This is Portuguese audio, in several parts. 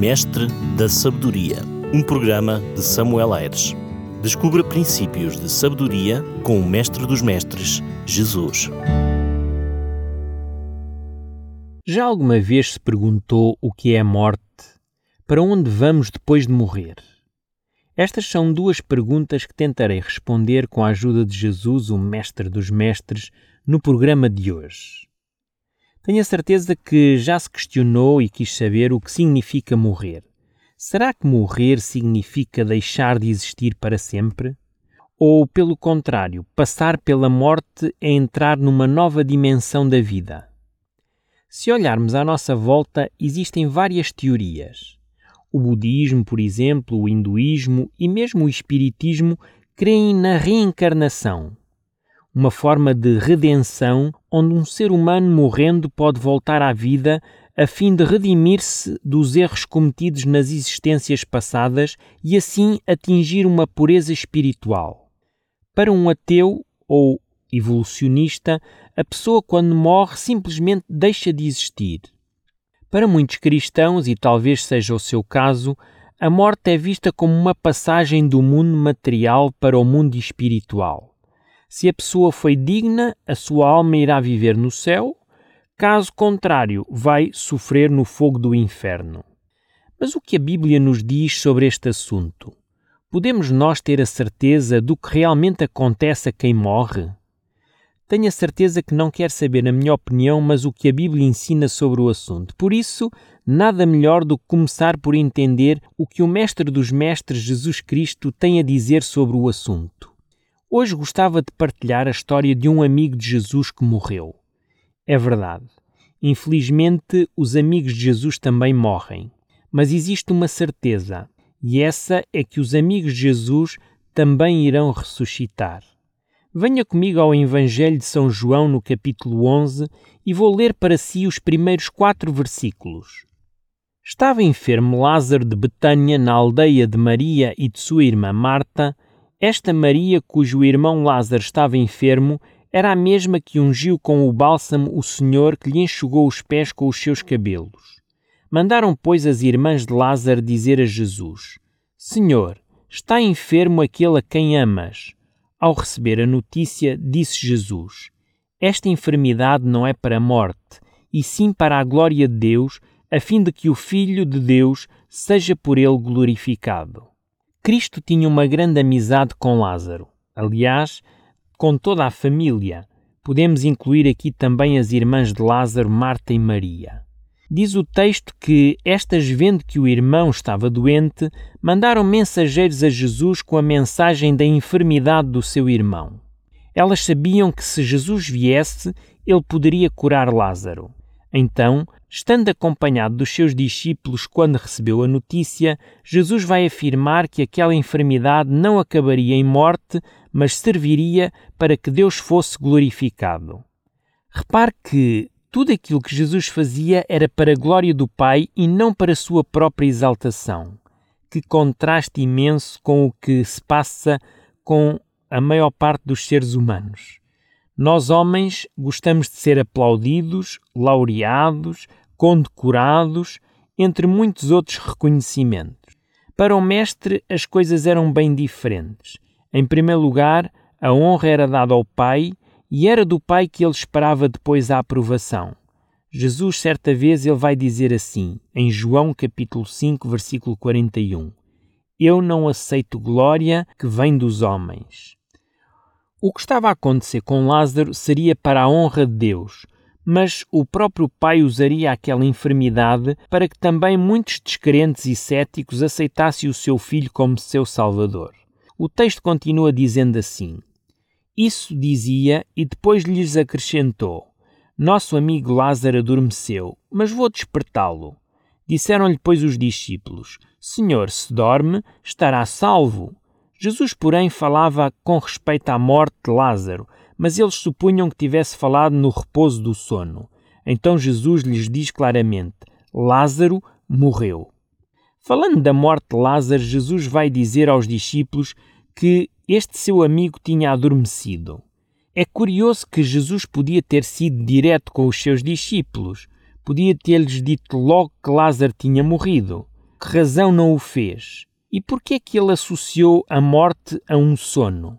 Mestre da Sabedoria, um programa de Samuel Aires. Descubra princípios de sabedoria com o Mestre dos Mestres, Jesus. Já alguma vez se perguntou o que é a morte? Para onde vamos depois de morrer? Estas são duas perguntas que tentarei responder com a ajuda de Jesus, o Mestre dos Mestres, no programa de hoje. Tenho a certeza que já se questionou e quis saber o que significa morrer. Será que morrer significa deixar de existir para sempre? Ou, pelo contrário, passar pela morte é entrar numa nova dimensão da vida? Se olharmos à nossa volta, existem várias teorias. O budismo, por exemplo, o hinduísmo e mesmo o espiritismo creem na reencarnação, uma forma de redenção onde um ser humano morrendo pode voltar à vida a fim de redimir-se dos erros cometidos nas existências passadas e assim atingir uma pureza espiritual. Para um ateu ou evolucionista, a pessoa quando morre simplesmente deixa de existir. Para muitos cristãos, e talvez seja o seu caso, a morte é vista como uma passagem do mundo material para o mundo espiritual. Se a pessoa foi digna, a sua alma irá viver no céu, caso contrário, vai sofrer no fogo do inferno. Mas o que a Bíblia nos diz sobre este assunto? Podemos nós ter a certeza do que realmente acontece a quem morre? Tenho a certeza que não quer saber a minha opinião, mas o que a Bíblia ensina sobre o assunto. Por isso, nada melhor do que começar por entender o que o Mestre dos Mestres Jesus Cristo tem a dizer sobre o assunto. Hoje gostava de partilhar a história de um amigo de Jesus que morreu. É verdade. Infelizmente, os amigos de Jesus também morrem. Mas existe uma certeza, e essa é que os amigos de Jesus também irão ressuscitar. Venha comigo ao Evangelho de São João, no capítulo 11, e vou ler para si os primeiros quatro versículos. Estava enfermo Lázaro de Betânia, na aldeia de Maria e de sua irmã Marta, esta Maria, cujo irmão Lázaro estava enfermo, era a mesma que ungiu com o bálsamo o Senhor que lhe enxugou os pés com os seus cabelos. Mandaram, pois, as irmãs de Lázaro dizer a Jesus: Senhor, está enfermo aquele a quem amas. Ao receber a notícia, disse Jesus: Esta enfermidade não é para a morte, e sim para a glória de Deus, a fim de que o Filho de Deus seja por ele glorificado. Cristo tinha uma grande amizade com Lázaro. Aliás, com toda a família. Podemos incluir aqui também as irmãs de Lázaro, Marta e Maria. Diz o texto que estas, vendo que o irmão estava doente, mandaram mensageiros a Jesus com a mensagem da enfermidade do seu irmão. Elas sabiam que se Jesus viesse, ele poderia curar Lázaro. Então, estando acompanhado dos seus discípulos quando recebeu a notícia, Jesus vai afirmar que aquela enfermidade não acabaria em morte, mas serviria para que Deus fosse glorificado. Repare que tudo aquilo que Jesus fazia era para a glória do Pai e não para a sua própria exaltação. Que contraste imenso com o que se passa com a maior parte dos seres humanos. Nós, homens, gostamos de ser aplaudidos, laureados, condecorados, entre muitos outros reconhecimentos. Para o Mestre, as coisas eram bem diferentes. Em primeiro lugar, a honra era dada ao Pai e era do Pai que ele esperava depois a aprovação. Jesus, certa vez, ele vai dizer assim, em João capítulo 5, versículo 41: Eu não aceito glória que vem dos homens. O que estava a acontecer com Lázaro seria para a honra de Deus, mas o próprio Pai usaria aquela enfermidade para que também muitos descrentes e céticos aceitassem o seu filho como seu Salvador. O texto continua dizendo assim: Isso dizia e depois lhes acrescentou: Nosso amigo Lázaro adormeceu, mas vou despertá-lo. Disseram-lhe, pois, os discípulos: Senhor, se dorme, estará salvo. Jesus, porém, falava com respeito à morte de Lázaro, mas eles supunham que tivesse falado no repouso do sono. Então Jesus lhes diz claramente: Lázaro morreu. Falando da morte de Lázaro, Jesus vai dizer aos discípulos que este seu amigo tinha adormecido. É curioso que Jesus podia ter sido direto com os seus discípulos, podia ter-lhes dito logo que Lázaro tinha morrido. que razão não o fez? E por que é que ele associou a morte a um sono?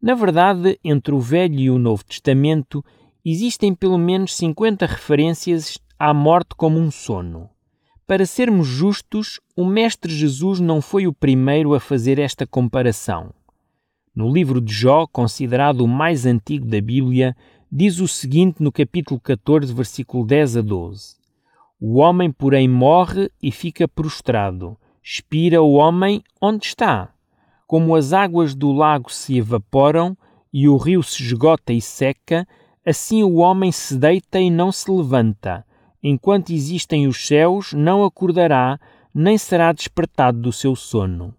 Na verdade, entre o Velho e o Novo Testamento existem pelo menos 50 referências à morte como um sono. Para sermos justos, o Mestre Jesus não foi o primeiro a fazer esta comparação. No livro de Jó, considerado o mais antigo da Bíblia, diz o seguinte no capítulo 14, versículo 10 a 12: O homem, porém, morre e fica prostrado expira o homem onde está. Como as águas do lago se evaporam e o rio se esgota e seca, assim o homem se deita e não se levanta. Enquanto existem os céus, não acordará, nem será despertado do seu sono.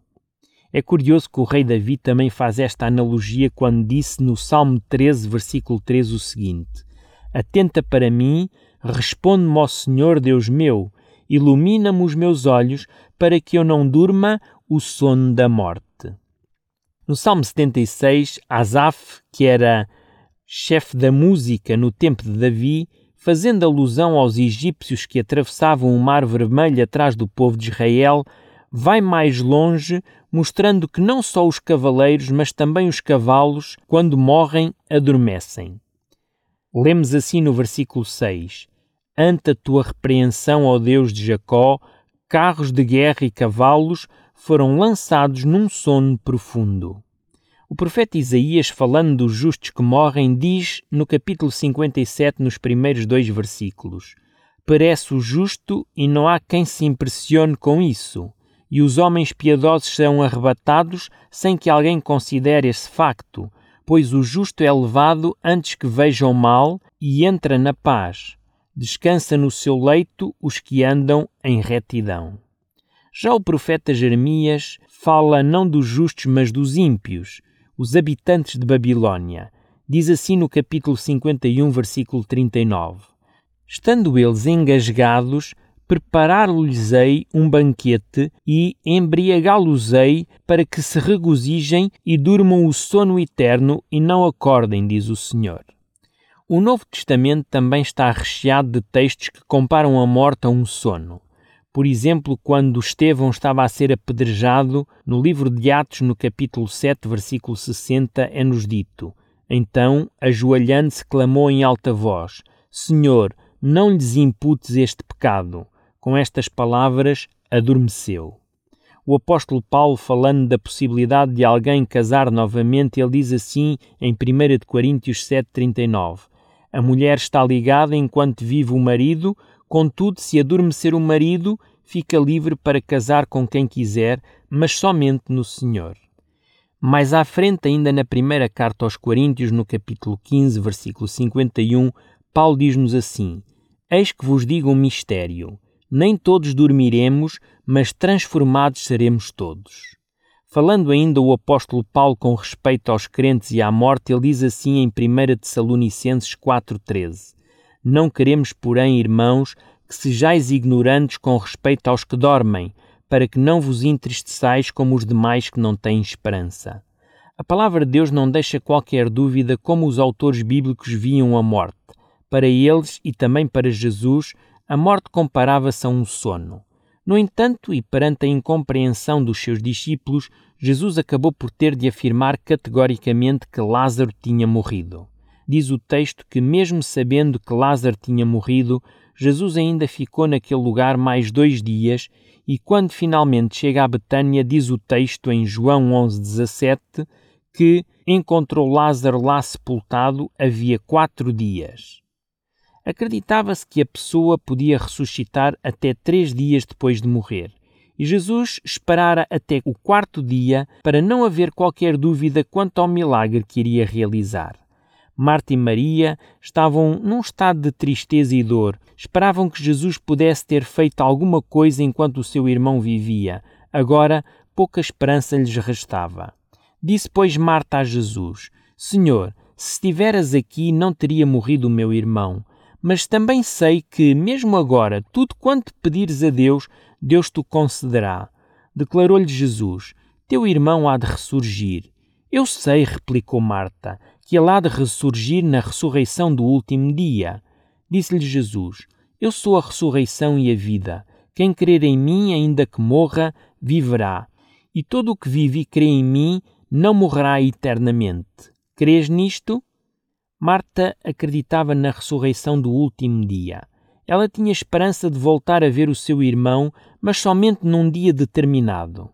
É curioso que o rei Davi também faz esta analogia quando disse no Salmo 13, versículo 3 o seguinte: Atenta para mim, responde-me, ó Senhor Deus meu, ilumina-me os meus olhos para que eu não durma o sono da morte. No Salmo 76, Asaf, que era chefe da música no tempo de Davi, fazendo alusão aos egípcios que atravessavam o Mar Vermelho atrás do povo de Israel, vai mais longe, mostrando que não só os cavaleiros, mas também os cavalos, quando morrem, adormecem. Lemos assim no versículo 6: Ante a tua repreensão, ó Deus de Jacó, carros de guerra e cavalos foram lançados num sono profundo. O profeta Isaías, falando dos justos que morrem, diz no capítulo 57, nos primeiros dois versículos: Parece o justo e não há quem se impressione com isso, e os homens piedosos são arrebatados sem que alguém considere esse facto, pois o justo é levado antes que vejam mal e entra na paz descansa no seu leito os que andam em retidão. Já o profeta Jeremias fala não dos justos, mas dos ímpios, os habitantes de Babilônia. Diz assim no capítulo 51, versículo 39: Estando eles engasgados, preparar-lhes-ei um banquete e embriagá-los-ei para que se regozijem e durmam o sono eterno e não acordem, diz o Senhor. O Novo Testamento também está recheado de textos que comparam a morte a um sono. Por exemplo, quando Estevão estava a ser apedrejado, no livro de Atos, no capítulo 7, versículo 60, é-nos dito: Então, ajoelhando-se, clamou em alta voz: Senhor, não lhes imputes este pecado. Com estas palavras, adormeceu. O apóstolo Paulo, falando da possibilidade de alguém casar novamente, ele diz assim em 1 Coríntios 7,39: a mulher está ligada enquanto vive o marido, contudo, se adormecer o marido, fica livre para casar com quem quiser, mas somente no Senhor. Mais à frente, ainda na primeira carta aos Coríntios, no capítulo 15, versículo 51, Paulo diz-nos assim: Eis que vos digo um mistério: nem todos dormiremos, mas transformados seremos todos. Falando ainda o apóstolo Paulo com respeito aos crentes e à morte, ele diz assim em 1 Tessalonicenses 4,13: Não queremos, porém, irmãos, que sejais ignorantes com respeito aos que dormem, para que não vos entristeçais como os demais que não têm esperança. A palavra de Deus não deixa qualquer dúvida como os autores bíblicos viam a morte. Para eles e também para Jesus, a morte comparava-se a um sono. No entanto, e perante a incompreensão dos seus discípulos, Jesus acabou por ter de afirmar categoricamente que Lázaro tinha morrido. Diz o texto que, mesmo sabendo que Lázaro tinha morrido, Jesus ainda ficou naquele lugar mais dois dias e, quando finalmente chega a Betânia, diz o texto em João 11,17 que encontrou Lázaro lá sepultado havia quatro dias. Acreditava-se que a pessoa podia ressuscitar até três dias depois de morrer. E Jesus esperara até o quarto dia para não haver qualquer dúvida quanto ao milagre que iria realizar. Marta e Maria estavam num estado de tristeza e dor. Esperavam que Jesus pudesse ter feito alguma coisa enquanto o seu irmão vivia. Agora, pouca esperança lhes restava. Disse, pois, Marta a Jesus: Senhor, se estiveras aqui, não teria morrido o meu irmão. Mas também sei que, mesmo agora, tudo quanto pedires a Deus, Deus te concederá. Declarou-lhe Jesus: Teu irmão há de ressurgir. Eu sei, replicou Marta, que ele há de ressurgir na ressurreição do último dia. Disse-lhe Jesus: Eu sou a ressurreição e a vida. Quem crer em mim, ainda que morra, viverá. E todo o que vive e crê em mim não morrerá eternamente. Crês nisto? Marta acreditava na ressurreição do último dia. Ela tinha esperança de voltar a ver o seu irmão, mas somente num dia determinado.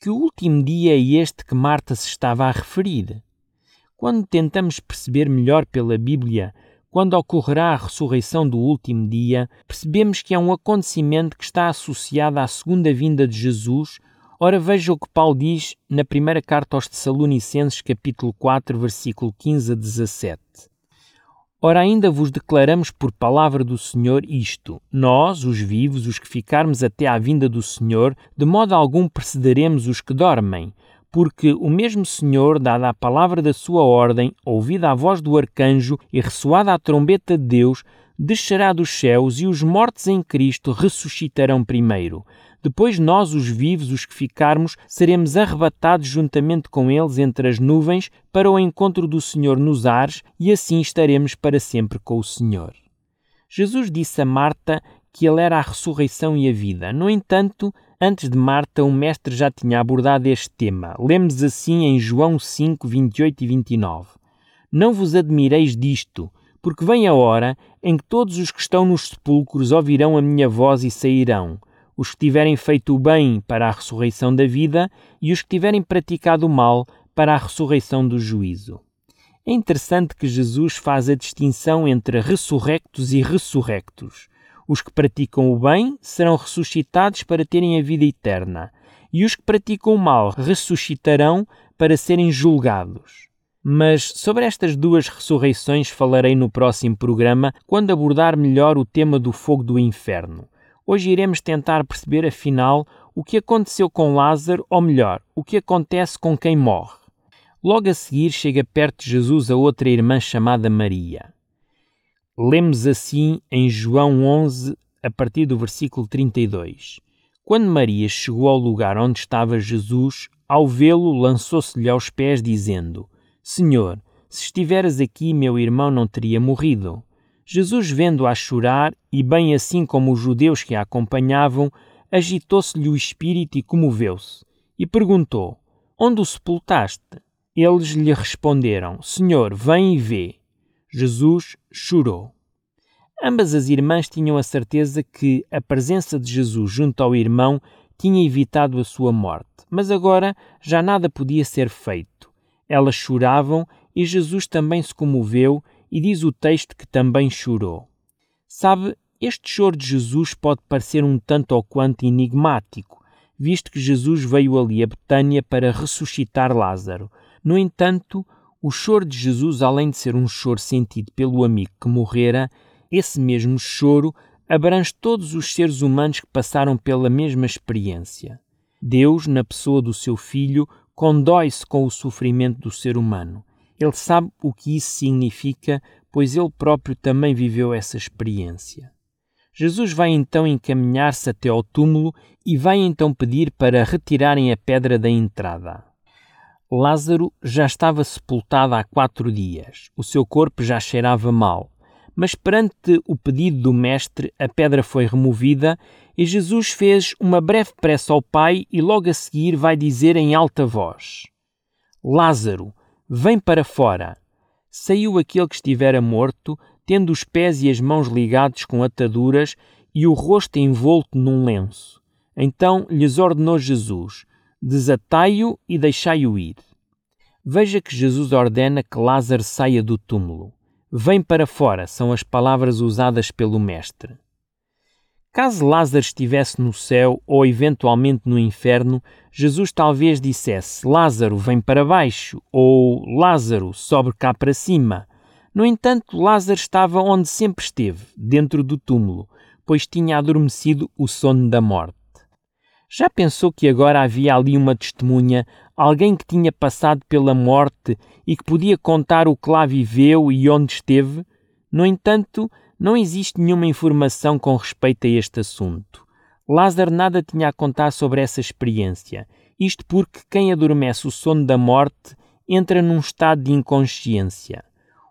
Que último dia é este que Marta se estava a referir? Quando tentamos perceber melhor pela Bíblia quando ocorrerá a ressurreição do último dia, percebemos que é um acontecimento que está associado à segunda vinda de Jesus. Ora, veja o que Paulo diz na primeira carta aos Tessalonicenses, capítulo 4, versículo 15 a 17. Ora, ainda vos declaramos por palavra do Senhor isto: nós, os vivos, os que ficarmos até à vinda do Senhor, de modo algum precederemos os que dormem porque o mesmo Senhor, dada a palavra da sua ordem, ouvida a voz do arcanjo e ressoada a trombeta de Deus, descerá dos céus e os mortos em Cristo ressuscitarão primeiro. Depois nós, os vivos, os que ficarmos, seremos arrebatados juntamente com eles entre as nuvens para o encontro do Senhor nos ares e assim estaremos para sempre com o Senhor. Jesus disse a Marta que ele era a ressurreição e a vida. No entanto, Antes de Marta, o Mestre já tinha abordado este tema. Lemos assim em João 5, 28 e 29. Não vos admireis disto, porque vem a hora em que todos os que estão nos sepulcros ouvirão a minha voz e sairão. Os que tiverem feito o bem para a ressurreição da vida e os que tiverem praticado o mal para a ressurreição do juízo. É interessante que Jesus faz a distinção entre ressurrectos e ressurrectos. Os que praticam o bem serão ressuscitados para terem a vida eterna, e os que praticam o mal ressuscitarão para serem julgados. Mas sobre estas duas ressurreições falarei no próximo programa, quando abordar melhor o tema do fogo do inferno. Hoje iremos tentar perceber, afinal, o que aconteceu com Lázaro, ou melhor, o que acontece com quem morre. Logo a seguir chega perto de Jesus a outra irmã chamada Maria. Lemos assim em João 11, a partir do versículo 32. Quando Maria chegou ao lugar onde estava Jesus, ao vê-lo, lançou-se-lhe aos pés, dizendo: Senhor, se estiveras aqui, meu irmão não teria morrido. Jesus, vendo-a chorar, e bem assim como os judeus que a acompanhavam, agitou-se-lhe o espírito e comoveu-se, e perguntou: Onde o sepultaste? Eles lhe responderam: Senhor, vem e vê. Jesus chorou. Ambas as irmãs tinham a certeza que a presença de Jesus junto ao irmão tinha evitado a sua morte, mas agora já nada podia ser feito. Elas choravam e Jesus também se comoveu, e diz o texto que também chorou. Sabe, este choro de Jesus pode parecer um tanto ou quanto enigmático, visto que Jesus veio ali a Betânia para ressuscitar Lázaro. No entanto, o choro de Jesus, além de ser um choro sentido pelo amigo que morrera, esse mesmo choro abrange todos os seres humanos que passaram pela mesma experiência. Deus, na pessoa do seu Filho, condói-se com o sofrimento do ser humano. Ele sabe o que isso significa, pois ele próprio também viveu essa experiência. Jesus vai então encaminhar-se até ao túmulo e vai então pedir para retirarem a pedra da entrada. Lázaro já estava sepultado há quatro dias. O seu corpo já cheirava mal. Mas perante o pedido do Mestre, a pedra foi removida e Jesus fez uma breve prece ao Pai e logo a seguir vai dizer em alta voz: Lázaro, vem para fora. Saiu aquele que estivera morto, tendo os pés e as mãos ligados com ataduras e o rosto envolto num lenço. Então lhes ordenou Jesus: desatai-o e deixai-o ir. Veja que Jesus ordena que Lázaro saia do túmulo. Vem para fora são as palavras usadas pelo Mestre. Caso Lázaro estivesse no céu ou eventualmente no inferno, Jesus talvez dissesse: Lázaro, vem para baixo, ou Lázaro, sobe cá para cima. No entanto, Lázaro estava onde sempre esteve, dentro do túmulo, pois tinha adormecido o sono da morte. Já pensou que agora havia ali uma testemunha, alguém que tinha passado pela morte e que podia contar o que lá viveu e onde esteve? No entanto, não existe nenhuma informação com respeito a este assunto. Lázaro nada tinha a contar sobre essa experiência, isto porque quem adormece o sono da morte entra num estado de inconsciência.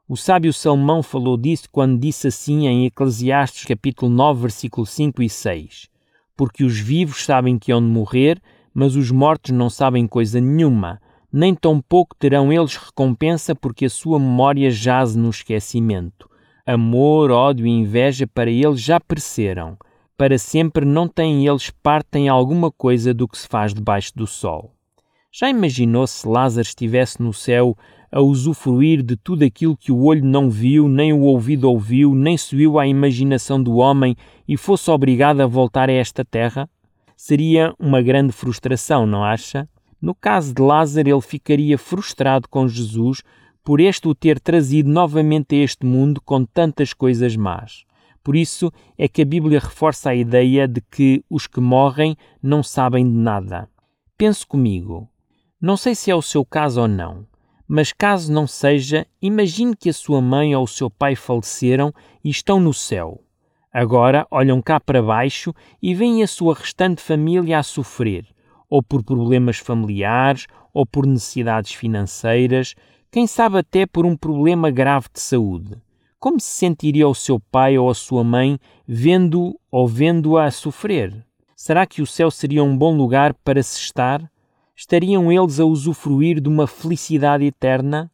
O sábio Salomão falou disso quando disse assim em Eclesiastes capítulo 9, versículo 5 e 6 porque os vivos sabem que hão de morrer, mas os mortos não sabem coisa nenhuma, nem tampouco terão eles recompensa, porque a sua memória jaz no esquecimento. Amor, ódio e inveja para eles já pereceram. Para sempre não têm eles parte em alguma coisa do que se faz debaixo do sol. Já imaginou se Lázaro estivesse no céu a usufruir de tudo aquilo que o olho não viu, nem o ouvido ouviu, nem subiu à imaginação do homem e fosse obrigado a voltar a esta terra? Seria uma grande frustração, não acha? No caso de Lázaro, ele ficaria frustrado com Jesus por este o ter trazido novamente a este mundo com tantas coisas más. Por isso é que a Bíblia reforça a ideia de que os que morrem não sabem de nada. Pense comigo. Não sei se é o seu caso ou não, mas caso não seja, imagine que a sua mãe ou o seu pai faleceram e estão no céu. Agora olham cá para baixo e veem a sua restante família a sofrer, ou por problemas familiares, ou por necessidades financeiras, quem sabe até por um problema grave de saúde. Como se sentiria o seu pai ou a sua mãe vendo ou vendo-a a sofrer? Será que o céu seria um bom lugar para se estar? estariam eles a usufruir de uma felicidade eterna?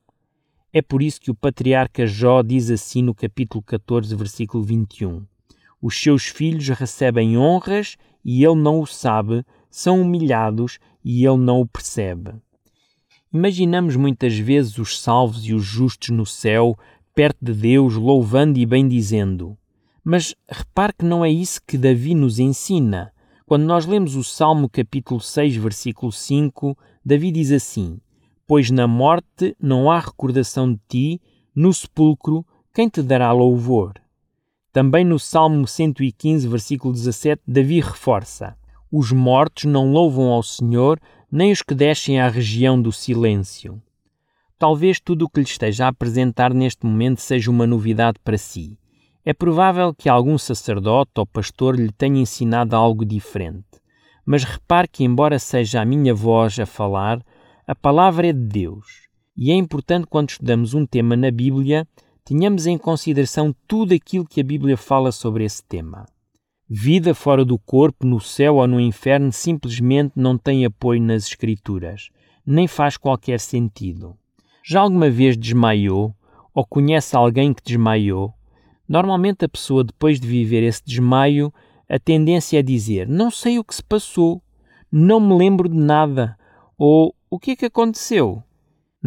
É por isso que o patriarca Jó diz assim no capítulo 14, versículo 21. Os seus filhos recebem honras e ele não o sabe, são humilhados e ele não o percebe. Imaginamos muitas vezes os salvos e os justos no céu, perto de Deus, louvando e bendizendo. Mas repare que não é isso que Davi nos ensina. Quando nós lemos o Salmo capítulo 6, versículo 5, Davi diz assim: Pois na morte não há recordação de ti, no sepulcro quem te dará louvor? Também no Salmo 115, versículo 17, Davi reforça: Os mortos não louvam ao Senhor, nem os que descem à região do silêncio. Talvez tudo o que lhe esteja a apresentar neste momento seja uma novidade para si. É provável que algum sacerdote ou pastor lhe tenha ensinado algo diferente, mas repare que, embora seja a minha voz a falar, a palavra é de Deus. E é importante, quando estudamos um tema na Bíblia, tenhamos em consideração tudo aquilo que a Bíblia fala sobre esse tema. Vida fora do corpo, no céu ou no inferno, simplesmente não tem apoio nas Escrituras, nem faz qualquer sentido. Já alguma vez desmaiou, ou conhece alguém que desmaiou, Normalmente a pessoa, depois de viver esse desmaio, a tendência é dizer: Não sei o que se passou, não me lembro de nada, ou o que é que aconteceu?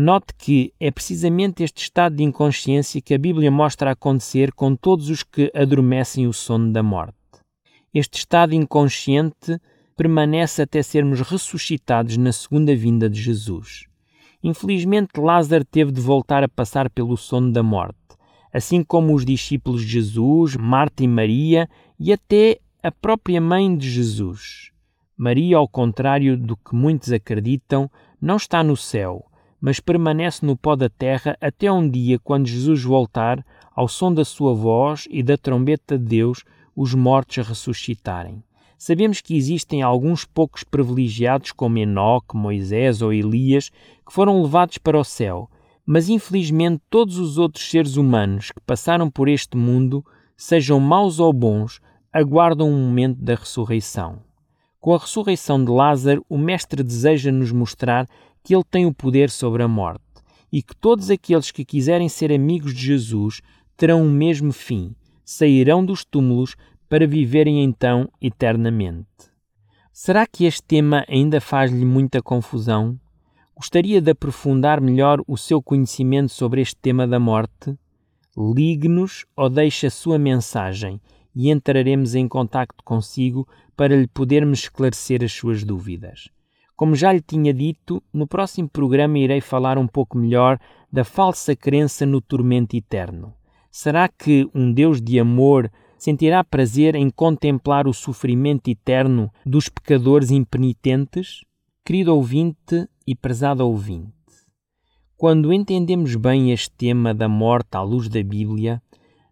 Note que é precisamente este estado de inconsciência que a Bíblia mostra acontecer com todos os que adormecem o sono da morte. Este estado inconsciente permanece até sermos ressuscitados na segunda vinda de Jesus. Infelizmente, Lázaro teve de voltar a passar pelo sono da morte assim como os discípulos de Jesus, Marta e Maria e até a própria mãe de Jesus. Maria, ao contrário do que muitos acreditam, não está no céu, mas permanece no pó da terra até um dia quando Jesus voltar, ao som da sua voz e da trombeta de Deus, os mortos ressuscitarem. Sabemos que existem alguns poucos privilegiados, como Enoque, Moisés ou Elias, que foram levados para o céu, mas infelizmente todos os outros seres humanos que passaram por este mundo, sejam maus ou bons, aguardam o um momento da ressurreição. Com a ressurreição de Lázaro, o Mestre deseja nos mostrar que ele tem o poder sobre a morte e que todos aqueles que quiserem ser amigos de Jesus terão o mesmo fim, sairão dos túmulos para viverem então eternamente. Será que este tema ainda faz-lhe muita confusão? Gostaria de aprofundar melhor o seu conhecimento sobre este tema da morte? Ligue-nos ou deixe a sua mensagem e entraremos em contato consigo para lhe podermos esclarecer as suas dúvidas. Como já lhe tinha dito, no próximo programa irei falar um pouco melhor da falsa crença no tormento eterno. Será que um Deus de amor sentirá prazer em contemplar o sofrimento eterno dos pecadores impenitentes? Querido ouvinte, e prezado ouvinte, quando entendemos bem este tema da morte à luz da Bíblia,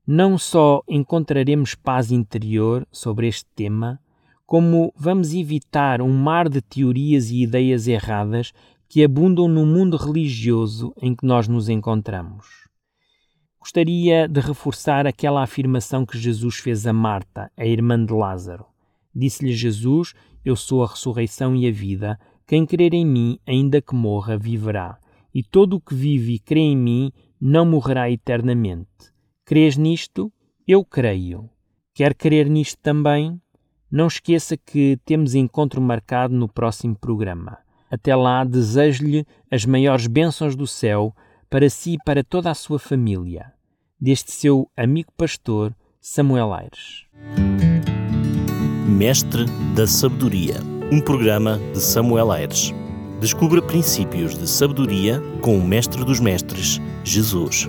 não só encontraremos paz interior sobre este tema, como vamos evitar um mar de teorias e ideias erradas que abundam no mundo religioso em que nós nos encontramos. Gostaria de reforçar aquela afirmação que Jesus fez a Marta, a irmã de Lázaro. Disse-lhe Jesus: Eu sou a ressurreição e a vida. Quem crer em mim, ainda que morra, viverá. E todo o que vive e crê em mim não morrerá eternamente. Crês nisto? Eu creio. Quer crer nisto também? Não esqueça que temos encontro marcado no próximo programa. Até lá, desejo-lhe as maiores bênçãos do céu para si e para toda a sua família. Deste seu amigo pastor, Samuel Aires. Mestre da Sabedoria, um programa de Samuel Aires. Descubra princípios de sabedoria com o Mestre dos Mestres, Jesus.